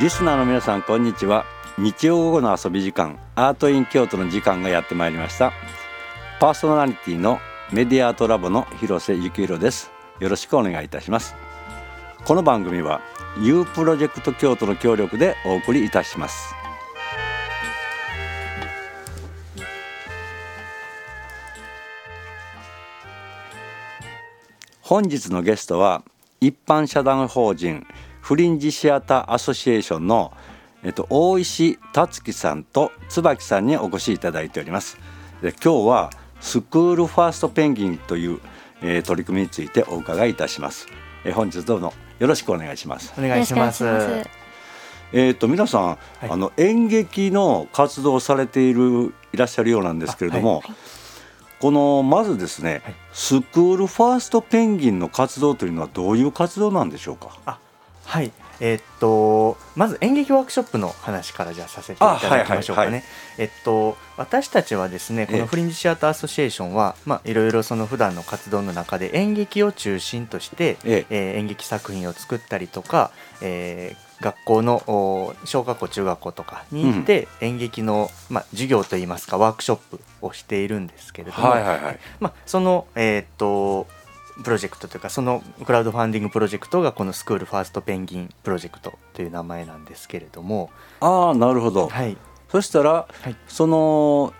リスナーの皆さんこんにちは。日曜午後の遊び時間アートイン京都の時間がやってまいりました。パーソナリティのメディアアートラボの広瀬幸宏です。よろしくお願いいたします。この番組は U プロジェクト京都の協力でお送りいたします。本日のゲストは一般社団法人フリンジシアターアソシエーションの、えっと、大石達樹さんと椿さんにお越しいただいております。で今日はスクールファーストペンギンという、えー、取り組みについてお伺いいたします、えー、本日どうぞ。よろしくお願いします。お願いします。えっ、と皆さん、はい、あの演劇の活動をされているいらっしゃるようなんですけれども、はい。このまずですね、はい、スクールファーストペンギンの活動というのはどういう活動なんでしょうか？あはい。えー、っとまず演劇ワークショップの話からじゃあさせていただきましょうかね。はいはいはい、えっと私たちはですねこのフリンジシアターアソシエーションは、まあいろいろその普段の活動の中で演劇を中心として、ええ。ー、演劇作品を作ったりとか、えー、学校の小学校中学校とかに行って、演劇の、まあ、授業といいますかワークショップをしているんですけれども、はいはいはい、まあ、その、えー、っとプロジェクトというかそのクラウドファンディングプロジェクトがこのスクールファーストペンギンプロジェクトという名前なんですけれども。ああなるほど、はい、そしたら、はい、その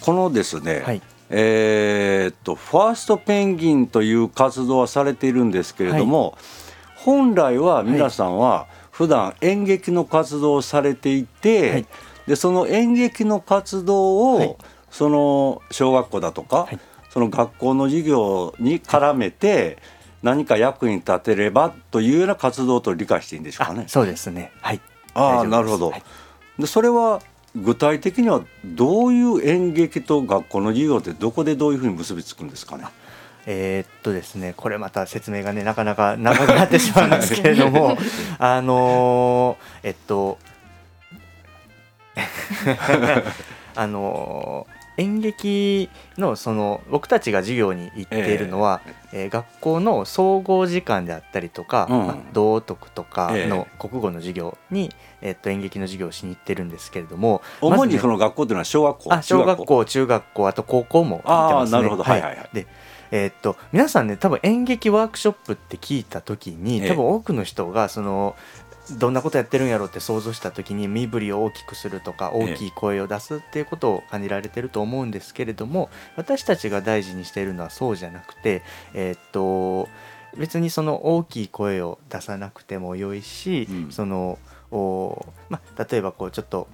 このですね、はい、えー、っとファーストペンギンという活動はされているんですけれども、はい。本来は皆さんは普段演劇の活動をされていて、はい、でその演劇の活動を、はい、その小学校だとか、はい、その学校の授業に絡めて、何か役に立てればというような活動と理解していいんでしょうかね。そうですね。はい。ああ、なるほど。で、それは具体的にはどういう演劇と学校の授業ってどこでどういうふうに結びつくんですかね。えー、っとですねこれまた説明がねなかなか 長くなってしまうんですけれども あのー、えっと あのー演劇のその僕たちが授業に行っているのは、えー、えー、学校の総合時間であったりとか、うんまあ、道徳とかの国語の授業に、えー、っと演劇の授業をしに行ってるんですけれども主にその学校というのは小学校、あ小学校中学校あと高校も行ってますね。なるほど。はい。はいはい、でえー、っと皆さんね多分演劇ワークショップって聞いた時に多分多くの人がそのどんなことやってるんやろうって想像した時に身振りを大きくするとか大きい声を出すっていうことを感じられてると思うんですけれども私たちが大事にしているのはそうじゃなくてえー、っと別にその大きい声を出さなくてもよいし、うん、そのお、ま例えばこうちょっと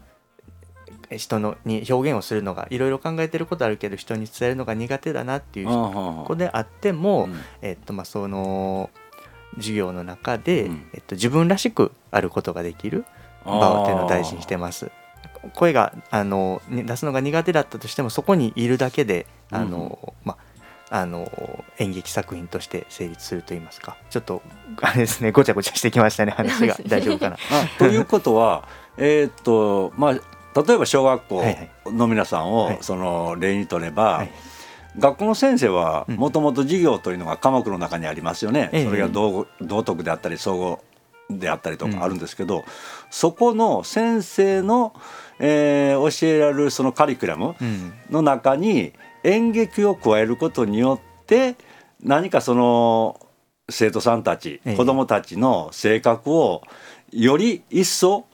人のに表現をするのがいろいろ考えてることあるけど人に伝えるのが苦手だなっていう子であっても、えっとまあ、その授業の中で、えっと、自分らしくあることができる場っていうのを大事にしてます。声があの出すのが苦手だったとしてもそこにいるだけであの、まあ、あの演劇作品として成立すると言いますか。ちょっと あれですねごちゃごちゃしてきましたね話が。大丈夫かな。ということはえー、っとまあ例えば小学校の皆さんをその例にとれば、学校の先生はもともと授業というのが科目の中にありますよね、それが道道徳であったり総合であったりとかあるんですけど、そこの先生の、えー、教えられるそのカリキュラムの中に演劇を加えることによって何かその生徒さんたち、子どもたちの性格をより一層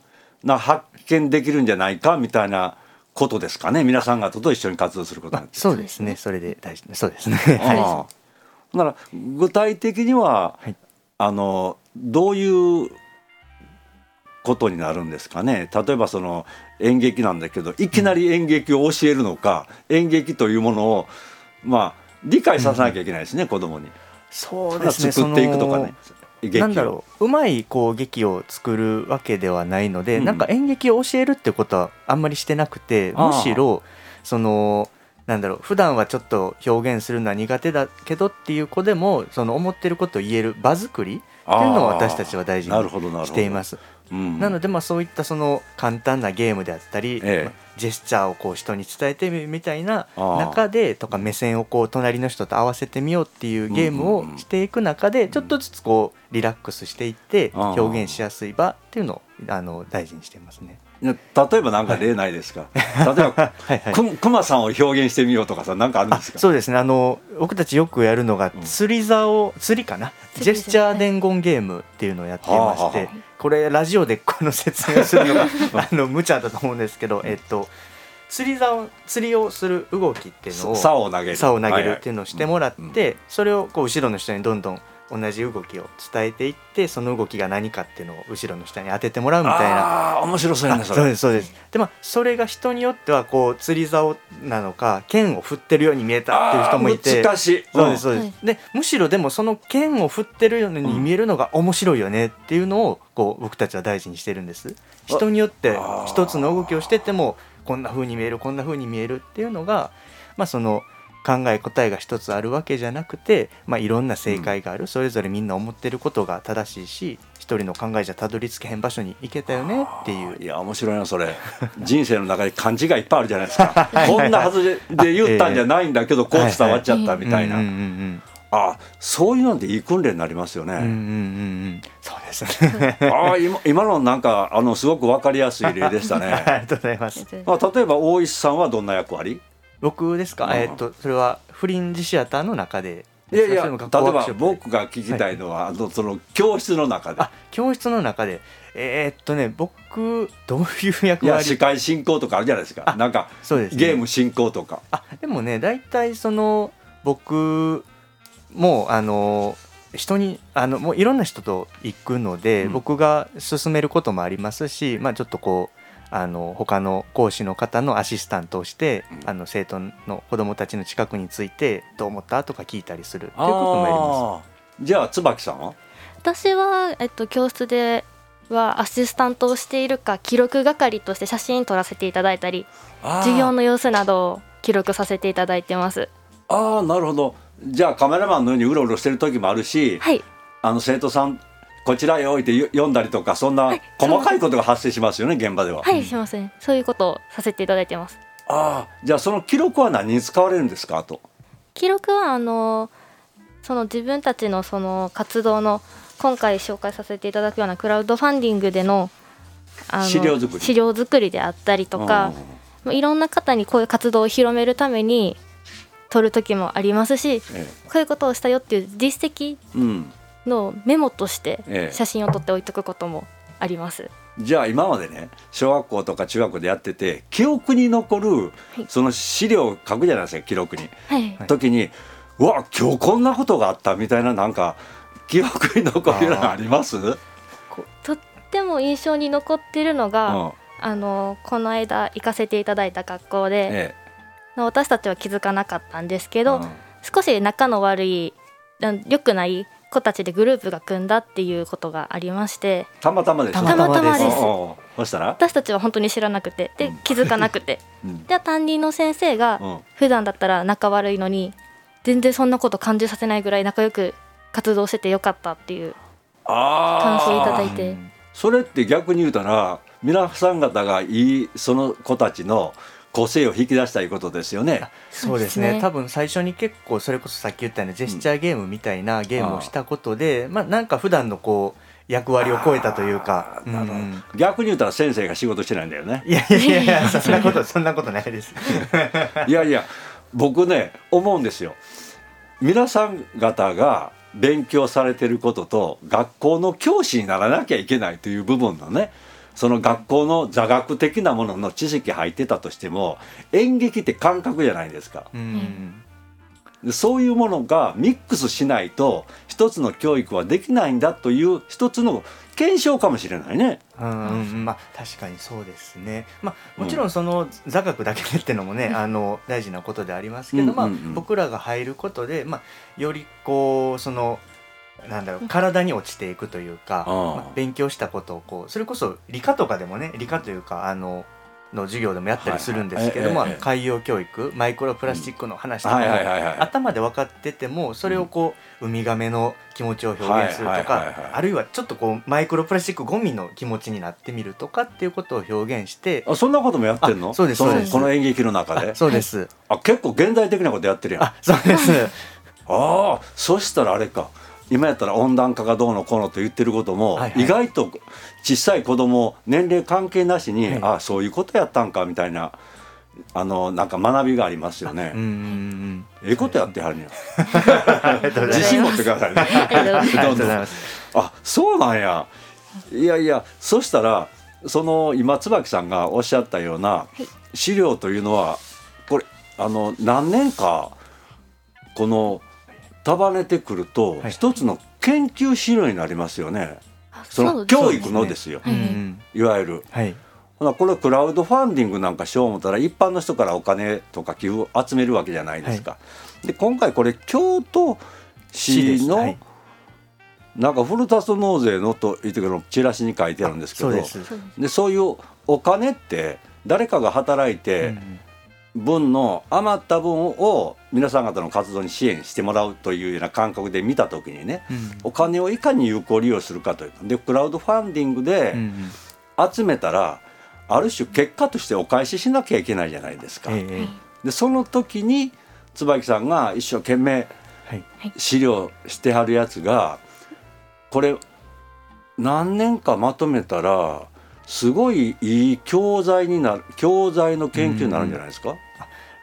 な発見できるんじゃないかみたいなことですかね。皆さん方と一緒に活動することそうですね。それで大事。そうですね。はい。なら具体的には、はい、あのどういうことになるんですかね。例えばその演劇なんだけどいきなり演劇を教えるのか、うん、演劇というものをまあ理解させなきゃいけないですね、うん、子供に。そうですね。作っていくとかね。なんだろう。うまいこう劇を作るわけではないので、うん、なんか演劇を教えるってことはあんまりしてなくてむしろそのなんだろう普段はちょっと表現するのは苦手だけどっていう子でもその思ってることを言える場作りっていうのを私たちは大事にしています。うん、なのでまあそういったその簡単なゲームであったり、ええ、ジェスチャーをこう人に伝えてみるみたいな中でとか目線をこう隣の人と合わせてみようっていうゲームをしていく中でちょっとずつこうリラックスしていって表現しやすい場っていうのをあの大事にしてますね。例えば何か例ないですか、はい、例えば はいはい、くまさんを表現してみようとかさ何かあるんですか？そうですね。あの僕たちよくやるのが釣り竿釣りかな、ジェスチャー伝言ゲームっていうのをやっていまして、これラジオでこの説明するのが あの無茶だと思うんですけど、えっと釣り竿釣りをする動きっていうのを竿を投げる。竿を投げるっていうのをしてもらって、それをこう後ろの人にどんどん同じ動きを伝えていってその動きが何かっていうのを後ろの下に当ててもらうみたいな。あ面白そうやねそそうですそうです。でまあそれが人によってはこう釣り竿なのか剣を振ってるように見えたっていう人もいて。難しい、そうですそうです、はい、でむしろでもその剣を振ってるように見えるのが面白いよねっていうのをこう僕たちは大事にしてるんです。人によって一つの動きをしててもこんな風に見えるこんな風に見えるっていうのがまあその考え答えが一つあるわけじゃなくて、まあ、いろんな正解がある、うん、それぞれみんな思ってることが正しいし一人の考えじゃたどり着けへん場所に行けたよねっていういや面白いなそれ人生の中で漢字がいっぱいあるじゃないですか こんなはずで言ったんじゃないんだけどこう伝わっちゃったみたいな。あそういうのでいい訓練になりますよね。うんうんうん、そうですね。あ今今のなんかあのすごくわかりやすい例でしたね。ありがとうございます。まあ例えば大石さんはどんな役割？僕ですか、うん、えー、っとそれはフリンジシアターの中で。いやいや例えば僕が聞きたいのは、はい、あのその教室の中で。あ教室の中で。えー、っとね僕どういう役割？いや司会進行とかあるじゃないですか。なんかそうです、ね、ゲーム進行とか。あでもね大体その僕もあの人にあのもういろんな人と行くので、うん、僕が進めることもありますし、まあ、ちょっとこうあの他の講師の方のアシスタントをして、うん、あの生徒の子どもたちの近くについてどう思ったとか聞いたりする。っていうこともやります。じゃあ椿さんは？私は、えっと、教室ではアシスタントをしているか記録係として写真撮らせていただいたり授業の様子などを記録させていただいてます。ああなるほど。じゃあカメラマンのようにうろうろしてる時もあるし、はい、あの生徒さんこちらへ置いて読んだりとかそんな細かいことが発生しますよね、現場では。はいしますね。そういうことをさせていただいてます。ああじゃあその記録は何に使われるんですかと？記録はあのその自分たちのその活動の今回紹介させていただくようなクラウドファンディングでのあの資料作り。資料作りであったりとか、うん、いろんな方にこういう活動を広めるために撮る時もありますし、ええ、こういうことをしたよっていう実績のメモとして写真を撮って置いとくこともあります。じゃあ今までね小学校とか中学校でやってて記憶に残る、その資料を書くじゃないですか記録に。はい、時にうわ今日こんなことがあったみたいななんか記憶に残るのあります？とっても印象に残ってるのが、うん、あのこの間行かせていただいた学校で、ええ、私たちは気づかなかったんですけど、うん、少し仲の悪い良くない子たちでグループが組んだっていうことがありましてたまたまですたまたまです。そしたら？私たちは本当に知らなくてで気づかなくて、うん、で担任の先生が普段だったら仲悪いのに全然そんなこと感じさせないぐらい仲良く活動しててよかったっていう感想をいただいて。それって逆に言うたら皆さん方がいいその子たちの個性を引き出したいことですよね。そうですね、ね、多分最初に結構それこそさっき言ったようなジェスチャーゲームみたいなゲームをしたことで、うん、まあなんか普段のこう役割を超えたというか、うん、逆に言ったら先生が仕事してないんだよね。いやいやいやそんなことそんなことないです。いやいや僕ね思うんですよ。皆さん方が勉強されてることと学校の教師にならなきゃいけないという部分のねその学校の座学的なものの知識入ってたとしても演劇って感覚じゃないですか。うんそういうものがミックスしないと一つの教育はできないんだという一つの検証かもしれないね。うん、まあ確かにそうですね。まあもちろんその座学だけでっていうのもね、うん、あの大事なことでありますけど、まあ僕らが入ることで、まあよりこうそのなんだろう体に落ちていくというか、まあ、勉強したことをこうそれこそ理科とかでもね理科というかあのの授業でもやったりするんですけども、海洋教育マイクロプラスチックの話とかも頭で分かっててもそれをこうウミガメの気持ちを表現するとかあるいはちょっとこうマイクロプラスチックゴミの気持ちになってみるとかっていうことを表現してあそんなこともやってんの？そうですそうです。この演劇の中で？そうです。あ結構現代的なことやってるやん。あそうです。ああそしたらあれか今やったら温暖化がどうのこうのと言ってることも、意外と小さい子供年齢関係なしに、はい、ああそういうことやったんかみたいなあのなんか学びがありますよね。ええことやってはるにゃ。自信持ってくださいね。あそうなんや。いやいやそしたらその今椿さんがおっしゃったような資料というのはこれあの何年かこの束ねてくると、一つの研究資料になりますよね。その教育のですよ、い。わゆる。はい。ほこれクラウドファンディングなんかしよう思ったら一般の人からお金とか寄付を集めるわけじゃないですか。はい、で今回これ京都市の、はい、なんかふるさと納税のと言ってくるチラシに書いてあるんですけどでそういうお金って誰かが働いて、分の余った分を皆さん方の活動に支援してもらうというような感覚で見た時にね、うん、お金をいかに有効利用するかというでクラウドファンディングで集めたら、ある種結果としてお返ししなきゃいけないじゃないですか。でその時に椿さんが一生懸命資料してはるやつがこれ何年かまとめたらすごいいい教材になる教材の研究になるんじゃないですか、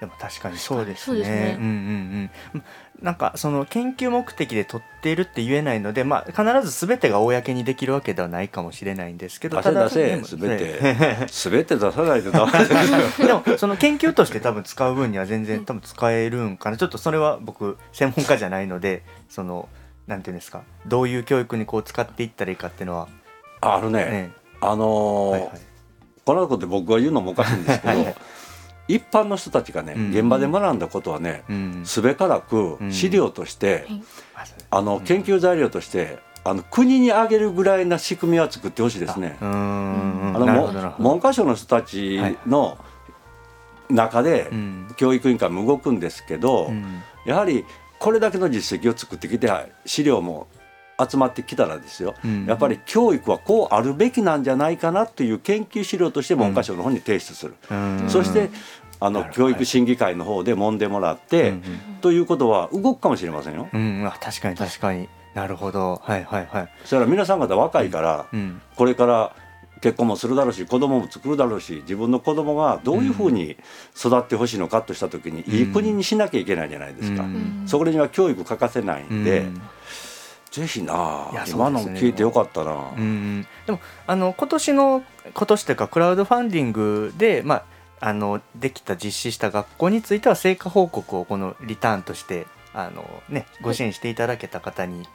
でも確かにそうですね。ねうんうんうん。なんかその研究目的で取っているって言えないので、まあ必ずすべてが公にできるわけではないかもしれないんですけど、ただすべてすべて出さないとダメです でもその研究として多分使う分には全然多分使えるんかな。ちょっとそれは僕専門家じゃないので、そのなんていうんですか、どういう教育にこう使っていったらいいかっていうのは。あるね。ねあのーはいはい、このこと僕が言うのもおかしいんですけど。はい一般の人たちがね、現場で学んだことはね、すべからく資料として、あの研究材料としてあの国にあげるぐらいな仕組みは作ってほしいですね。あの文科省の人たちの中で教育委員会も動くんですけど、やはりこれだけの実績を作ってきて資料も集まってきたらですよ、うん、やっぱり教育はこうあるべきなんじゃないかなという研究資料として文科省の方に提出する、うん、そしてあの教育審議会の方で揉んでもらって、うんということは動くかもしれませんよ。うん、確かに確かに。なるほど。はいはいはい。そしたら皆さん方若いから、これから結婚もするだろうし子供も作るだろうし自分の子供がどういうふうに育ってほしいのかとした時に、いい国にしなきゃいけないじゃないですか。そこには教育欠かせないんで。ぜひな、ね、今の聞いてよかったな。うん、でもあの今年の今年というかクラウドファンディングでまああのできた実施した学校については成果報告をこのリターンとしてあのねご支援していただけた方に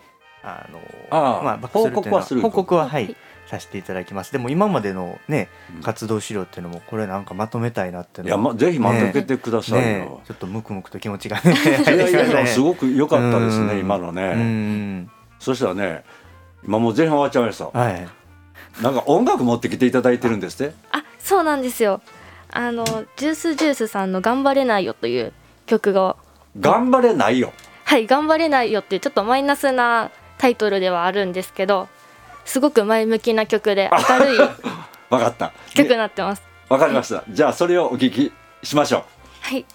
あのあまあ報告はする報告ははいさせていただきます。でも今までのね、活動資料っていうのもこれなんかまとめたいなっていや、ま、ぜひまとめてくださいよ、ね、ちょっとムクムクと気持ちがね いやいやすごく良かったですね今のね。そしたらね今もう前半終わっちゃいました、はい、なんか音楽持ってきていただいてるんですって？あそうなんですよ。あのジュースジュースさんの「頑張れないよ」という曲が頑張れないよ。はい頑張れないよっていうちょっとマイナスなタイトルではあるんですけどすごく前向きな曲で明るい 分かった。曲になってます。わかりました、じゃあそれをお聞きしましょう。はい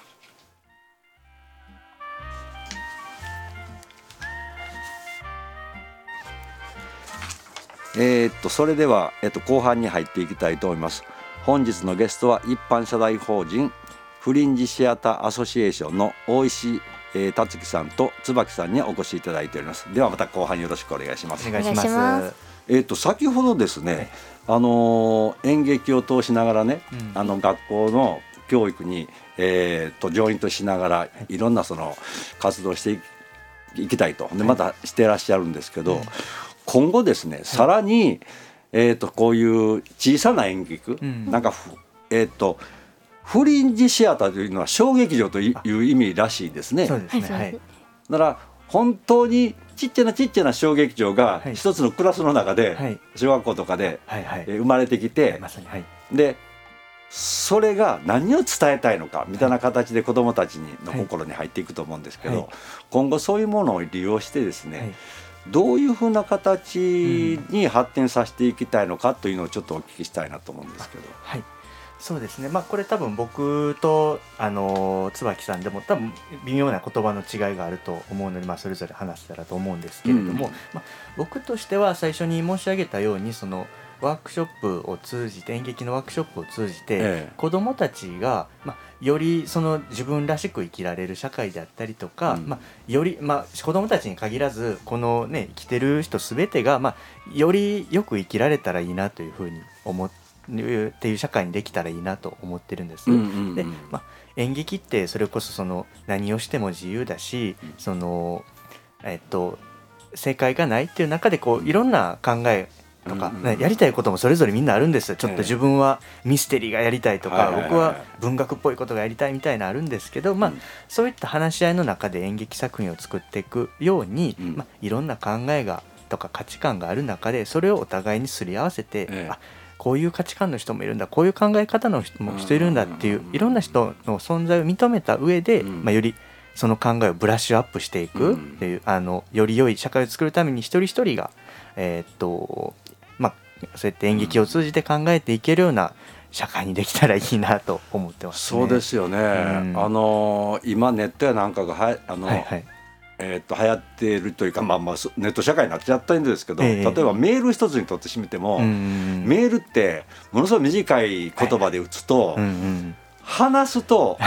えー、っとそれでは、えっと、後半に入っていきたいと思います。本日のゲストは一般社大法人フリンジシアターアソシエーションの大石えー、達樹さんと椿さんにお越しいただいております。ではまた後半よろしくお願いします。お願いします。えっ、と先ほどですね、はい、あのー、演劇を通しながらね、うん、あの学校の教育にえーと、とジョイントしながらいろんなその活動していきたいと。でまたしてらっしゃるんですけど、今後ですね、さらに、えーと、こういう小さな演劇、うん、なんかえっ、ー、とフリンジシアターというのは小劇場という意味らしいですね。そうですねはい、だから本当にちっちゃなちっちゃな小劇場が一つのクラスの中で、小学校とかで、生まれてきて、ま、でそれが何を伝えたいのかみたいな形で子どもたちにの心に入っていくと思うんですけど、はい、今後そういうものを利用してですね、はい、どういうふうな形に発展させていきたいのかというのをちょっとお聞きしたいなと思うんですけど。はい。そうですね、まあ、これ多分僕とあの椿さんでも多分微妙な言葉の違いがあると思うので、まあ、それぞれ話せたらと思うんですけれども、うん、まあ、僕としては最初に申し上げたようにそのワークショップを通じて演劇のワークショップを通じて、ええ、子どもたちが、まあ、よりその自分らしく生きられる社会であったりとか、うん、まあ、より、まあ、子どもたちに限らずこの、ね、生きてる人全てが、まあ、よりよく生きられたらいいなというふうに思ってっていう社会にできたらいいなと思ってるんです。で、まあ、演劇ってそれこそその何をしても自由だし、そのえっと正解がないっていう中でこういろんな考えとか、うんうん、やりたいこともそれぞれみんなあるんです。よちょっと自分はミステリーがやりたいとか、僕は文学っぽいことがやりたいみたいなあるんですけど、まあ、そういった話し合いの中で演劇作品を作っていくように、まあ、いろんな考えがとか価値観がある中でそれをお互いにすり合わせて、あこういう価値観の人もいるんだこういう考え方の人も人いるんだっていういろんな人の存在を認めた上で、まあ、よりその考えをブラッシュアップしていくっていう、あのより良い社会を作るために一人一人が、えー、っとまあ、そうやって演劇を通じて考えていけるような社会にできたらいいなと思ってます、ね、そうですよね、うん、あの今ネットやなんかがはあの、はいはい、えー、と流行っているというか、まあ、まあネット社会になっちゃったんですけど、えー、例えばメール一つにとってしめても、メールってものすごい短い言葉で打つと、話すと、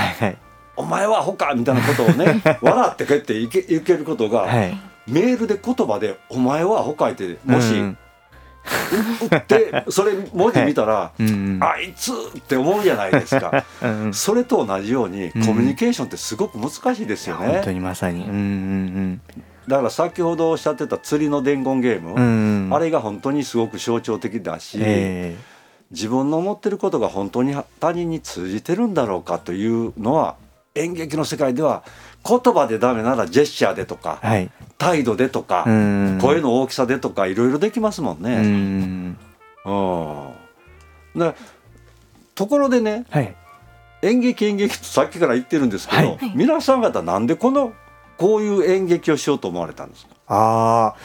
お前はほかみたいなことをね笑ってこうやっていけいけることが、はい、メールで言葉で「お前はほか」ってもし、打ってそれ文字見たら、あいつって思うじゃないですか。うん、それと同じようにコミュニケーションってすごく難しいですよね。本当にまさに、うんうんうん。だから先ほどおっしゃってた釣りの伝言ゲーム、うんうん、あれが本当にすごく象徴的だし、えー、自分の思ってることが本当に他人に通じてるんだろうかというのは演劇の世界では言葉でダメならジェスチャーでとか、はい、態度でとか声の大きさでとかいろいろできますもんね。うん。でところでね、はい、演劇演劇とさっきから言ってるんですけど、はい、皆さん方なんでこのこういう演劇をしようと思われたんですか？あ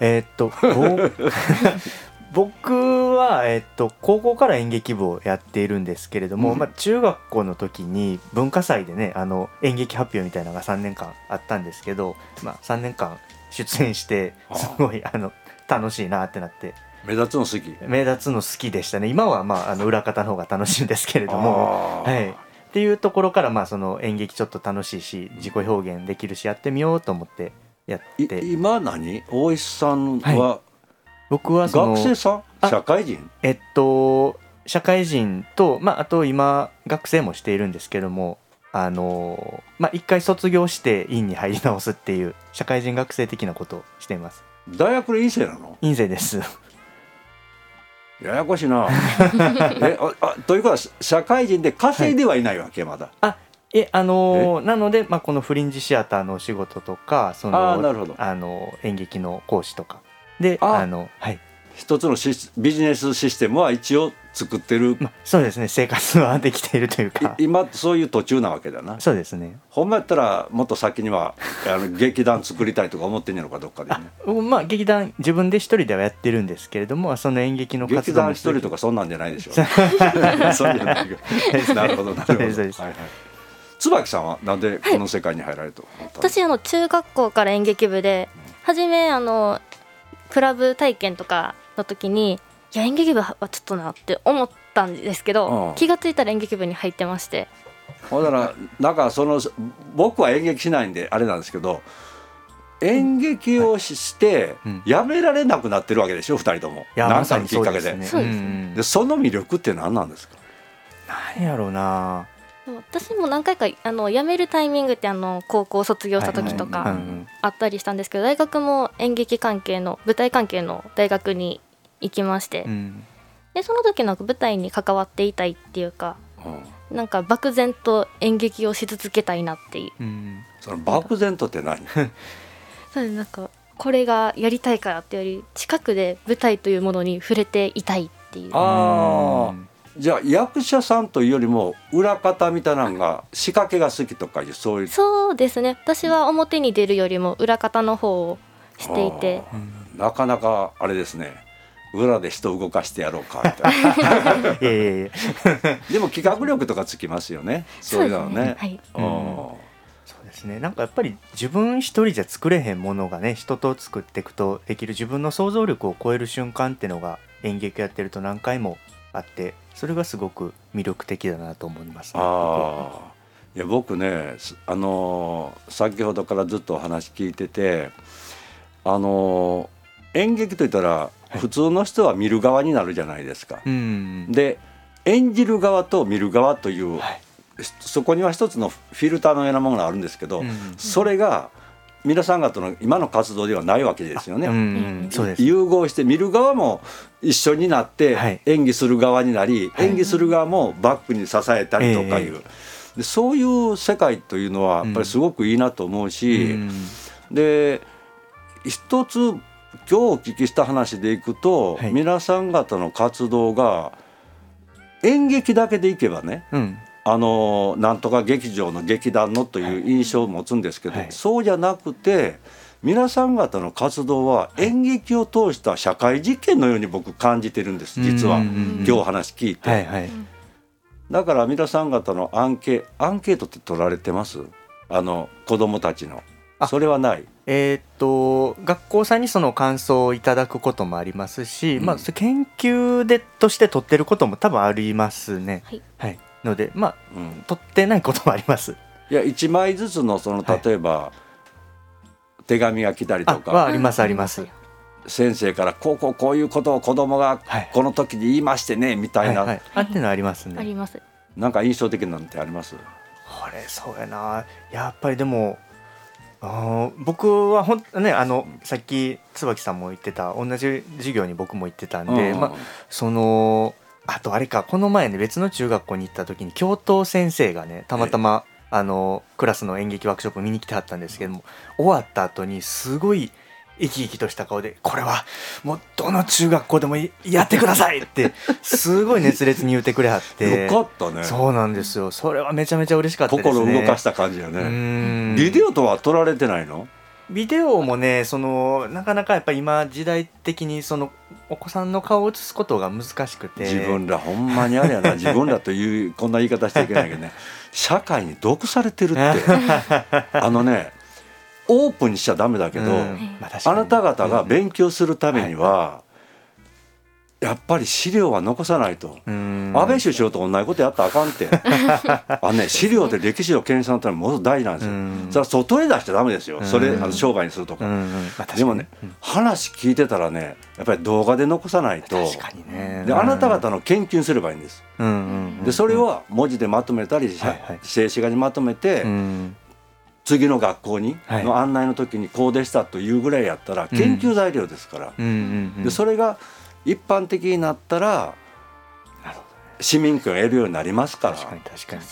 えー、っと 僕は、えっと、高校から演劇部をやっているんですけれども、うん、まあ、中学校の時に文化祭でねあの演劇発表みたいなのが3年間あったんですけど、まあ、3年間出演してすごいあの楽しいなってなって。目立つの好き。目立つの好きでしたね。今は、まあ、あの裏方の方が楽しいんですけれども。はい。っていうところから、まあ、その演劇ちょっと楽しいし自己表現できるしやってみようと思ってやって。今何？大石さんは、はい僕は学生さん？社会人？えっと社会人と、まあ、あと今学生もしているんですけどもあのまあ一回卒業して院に入り直すっていう社会人学生的なことをしています。大学で院生なの？院生です。ややこしいな。えあというか社会人で稼いではいないわけ、はい、まだ。あえあのー、なので、まあ、このフリンジシアターのお仕事とかそのあの演劇の講師とかであのはい。一つのビジネスシステムは一応作ってる、まあ、そうですね。生活はできているというか。今そういう途中なわけだな。そうですね。ほんまやったらもっと先にはあの劇団作りたいとか思ってんやろかどっかでね。まあ劇団自分で一人ではやってるんですけれどもその演劇の活動劇団一人とかそんなんじゃないでしょ。う。そうじゃないなるほどなるほど。はいはい。椿さんはなんでこの世界に入られると、はい、私あの中学校から演劇部で初めあのクラブ体験とかの時にいや演劇部はちょっとなって思ったんですけど、うん、気が付いたら演劇部に入ってまして。ほんならなんかその僕は演劇しないんであれなんですけど演劇をしてやめられなくなってるわけでしょ、うん、2人とも。何かのきっかけで。そで、でその魅力って何なんですか？何やろうな私も何回かあの辞めるタイミングってあの高校卒業した時とかあったりしたんですけど大学も演劇関係の舞台関係の大学に行きまして、うん、でその時なんか舞台に関わっていたいっていうか、うん、なんか漠然と演劇をし続けたいなっていう、うん、その漠然とって何？そうなんかこれがやりたいからっていうより近くで舞台というものに触れていたいっていう。ああじゃあ役者さんというよりも裏方みたいなのが仕掛けが好きとかいうそういう。そうですね。私は表に出るよりも裏方の方をしていて。なかなかあれですね。裏で人動かしてやろうかみたいな。でも企画力とかつきますよね。そういうのね。はい、そうですね。なんかやっぱり自分一人じゃ作れへんものがね人と作っていくとできる自分の想像力を超える瞬間っていうのが演劇やってると何回もあってそれがすごく魅力的だなと思います、ね、あいや僕ねあの先ほどからずっとお話聞いててあの演劇といったら普通の人は見る側になるじゃないですか。はい、で演じる側と見る側という、はい、そこには一つのフィルターのようなものがあるんですけど、それが皆さん方の今の活動ではないわけですよね。融合して見る側も一緒になって演技する側になり、はい、演技する側もバックに支えたりとかいう、でそういう世界というのはやっぱりすごくいいなと思うし、で一つ今日お聞きした話でいくと、はい、皆さん方の活動が演劇だけでいけばね、うん、あのなんとか劇場の劇団のという印象を持つんですけど、はい、そうじゃなくて皆さん方の活動は演劇を通した社会実験のように僕感じてるんです実は。今日話聞いて、はいはい、だから皆さん方のアンケアンケートって取られてます？あの子供たちの。それはない？えー、っと学校さんにその感想をいただくこともありますし、うん、まあ、研究でとして取ってることも多分ありますね。はい、はい、のでまあ、うん、取ってないこともあります。いや1枚ずつのその例えば、はい、手紙が来たりとかはありますあります。先生からこうこうこういうことを子供がこの時に言いましてね、みたいな、はいはい、あってのありますね。あります。なんか印象的なんてあります？これそうやなやっぱりでもあ僕はほんねあのさっき椿さんも言ってた同じ授業に僕も行ってたんで、まあ、そのあとあれかこの前ね別の中学校に行った時に教頭先生がねたまたまあのクラスの演劇ワークショップ見に来てはったんですけども終わった後にすごい生き生きとした顔で「これはもうどの中学校でもやってください!」ってすごい熱烈に言ってくれはって。よかったね。そうなんですよ。それはめちゃめちゃ嬉しかったですね。心動かした感じよね。ビデオとは撮られてないの？ビデオもねそのなかなかやっぱ今時代的にそのお子さんの顔を映すことが難しくて。自分らほんまにあれやな 自分らというこんな言い方しちゃいけないけどね。社会に毒されてるって。あのねオープンにしちゃダメだけど、うん。あなた方が勉強するためには、やっぱり資料は残さないと。安倍首相と同じことやったらあかんって。あね資料で歴史を検証のためにもの大事なんですよ。それは外へ出しちゃダメですよ。それあの商売にするとか。でもね話聞いてたらねやっぱり動画で残さないと。であなた方の研究すればいいんです。でそれを文字でまとめたり静止画にまとめて次の学校にの案内の時にこうでしたというぐらいやったら研究材料ですから、でそれが一般的になったら市民権を得るようになりますから。確かに確かに。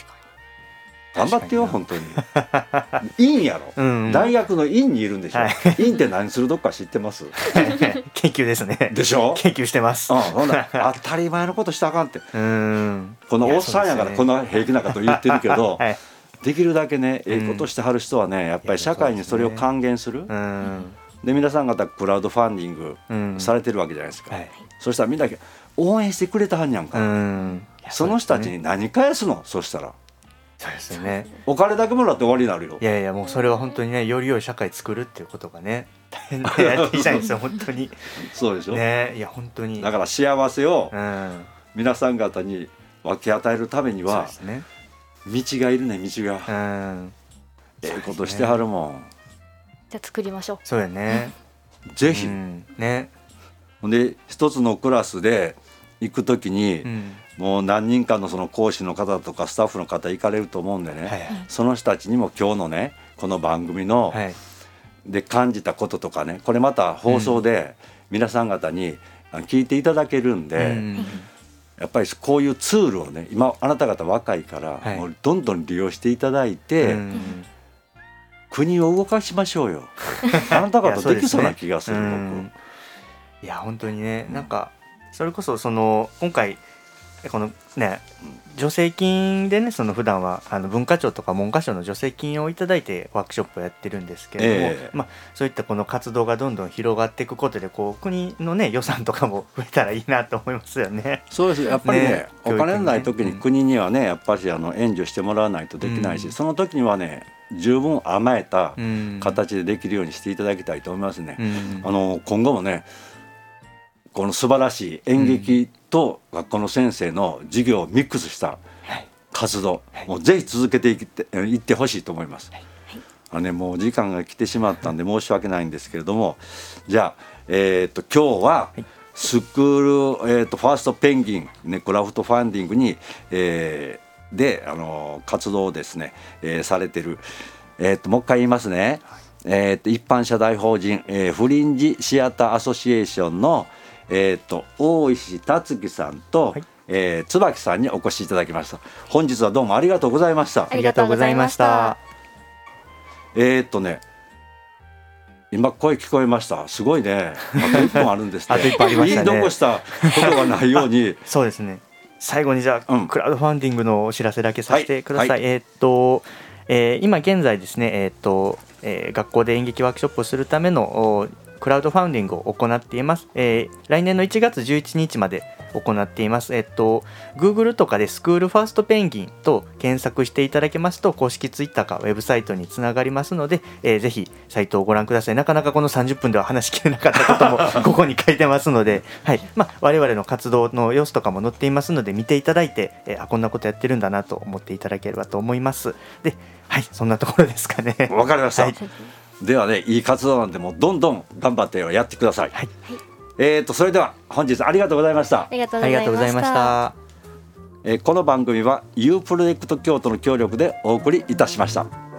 頑張ってよ本当に。院やろ、うん。うん、大学の院にいるんでしょ、はい、院って何する？どっか知ってます？研究ですね。でしょ？研究してます、うん、ほん当たり前のことしたらあかんって。うん。このおっさんやからこんな平気なこと言ってるけど、はい。できるだけねええことしてはる人はねやっぱり社会にそれを還元する。で皆さん方クラウドファンディングされてるわけじゃないですか、はい、そしたらみんな応援してくれたはんやんか、ん。その人たちに何返すの？そしたら。そうですね。お金だけもらって終わりになるよ。いやいやもうそれは本当にねより良い社会作るっていうことがね大変でやっていきたいんですよ 本当に。そうでしょ？ねいや本当に。だから幸せを皆さん方に分け与えるためには、ね、道がいるね道が。うん。ええことしてはるもんじゃあ作りましょう。そうやね。ぜひ、うん、ね。で一つのクラスで行く時に、うん、もう何人かのその講師の方とかスタッフの方行かれると思うんでね、はい、その人たちにも今日のねこの番組の、はい、で感じたこととかねこれまた放送で皆さん方に聞いていただけるんで、うん。やっぱりこういうツールをね今あなた方若いから、はい、もうどんどん利用していただいて、国を動かしましょうよ。あなた方できそうな気がする僕。いや本当にね。なんかそれこそその今回このね助成金でねその普段はあの文化庁とか文科省の助成金を頂いてワークショップをやってるんですけれども、えー、まあ、そういったこの活動がどんどん広がっていくことでこう国のね予算とかも増えたらいいなと思いますよね。そうです。やっぱりね、ね、お金のない時に国にはねやっぱりあの援助してもらわないとできないし、うん、その時にはね十分甘えた形でできるようにしていただきたいと思いますね。うん、あの今後もねこの素晴らしい演劇と学校の先生の授業をミックスした活動、はい、もうぜひ続けていっていってほしいと思います。はい。あのね、もう時間が来てしまったんで申し訳ないんですけれどもじゃあ、えーと、今日はスクール、えーと、ファーストペンギン、ね、クラフトファンディングに、えー、であの活動をですね、えー、されてる、えーと、もう一回言いますね、えー、と一般社大法人、えー、フリンジシアターアソシエーションの、えー、と大石達樹さんと、はい。えー、椿さんにお越しいただきました。本日はどうもありがとうございました。ありがとうございました。えー、っとね今声聞こえました。すごいね。あと一本あるんです あと一本ありましたね。言い残したことがないように。そうですね。最後にじゃあ、うん、クラウドファンディングのお知らせだけさせてください、はい。はい、えー、っと、えー、今現在ですねえー、っと、えー、学校で演劇ワークショップをするためのクラウドファンディングを行っています、えー、来年の1月11日まで行っています。えっと、Google とかでスクールファーストペンギンと検索していただけますと、公式 Twitter かウェブサイトにつながりますので、えー、ぜひサイトをご覧ください。なかなかこの30分では話しきれなかったことも ここに書いてますので、はいまあ、我々の活動の様子とかも載っていますので、見ていただいて、えー、あこんなことやってるんだなと思っていただければと思います。で、はい、そんなところですかね。わかりました。はい、ではね、いい活動なんで、もどんどん頑張ってやってください。はいえーと、それでは本日ありがとうございましたありがとうございましたえー、この番組はユープロジェクト京都の協力でお送りいたしました。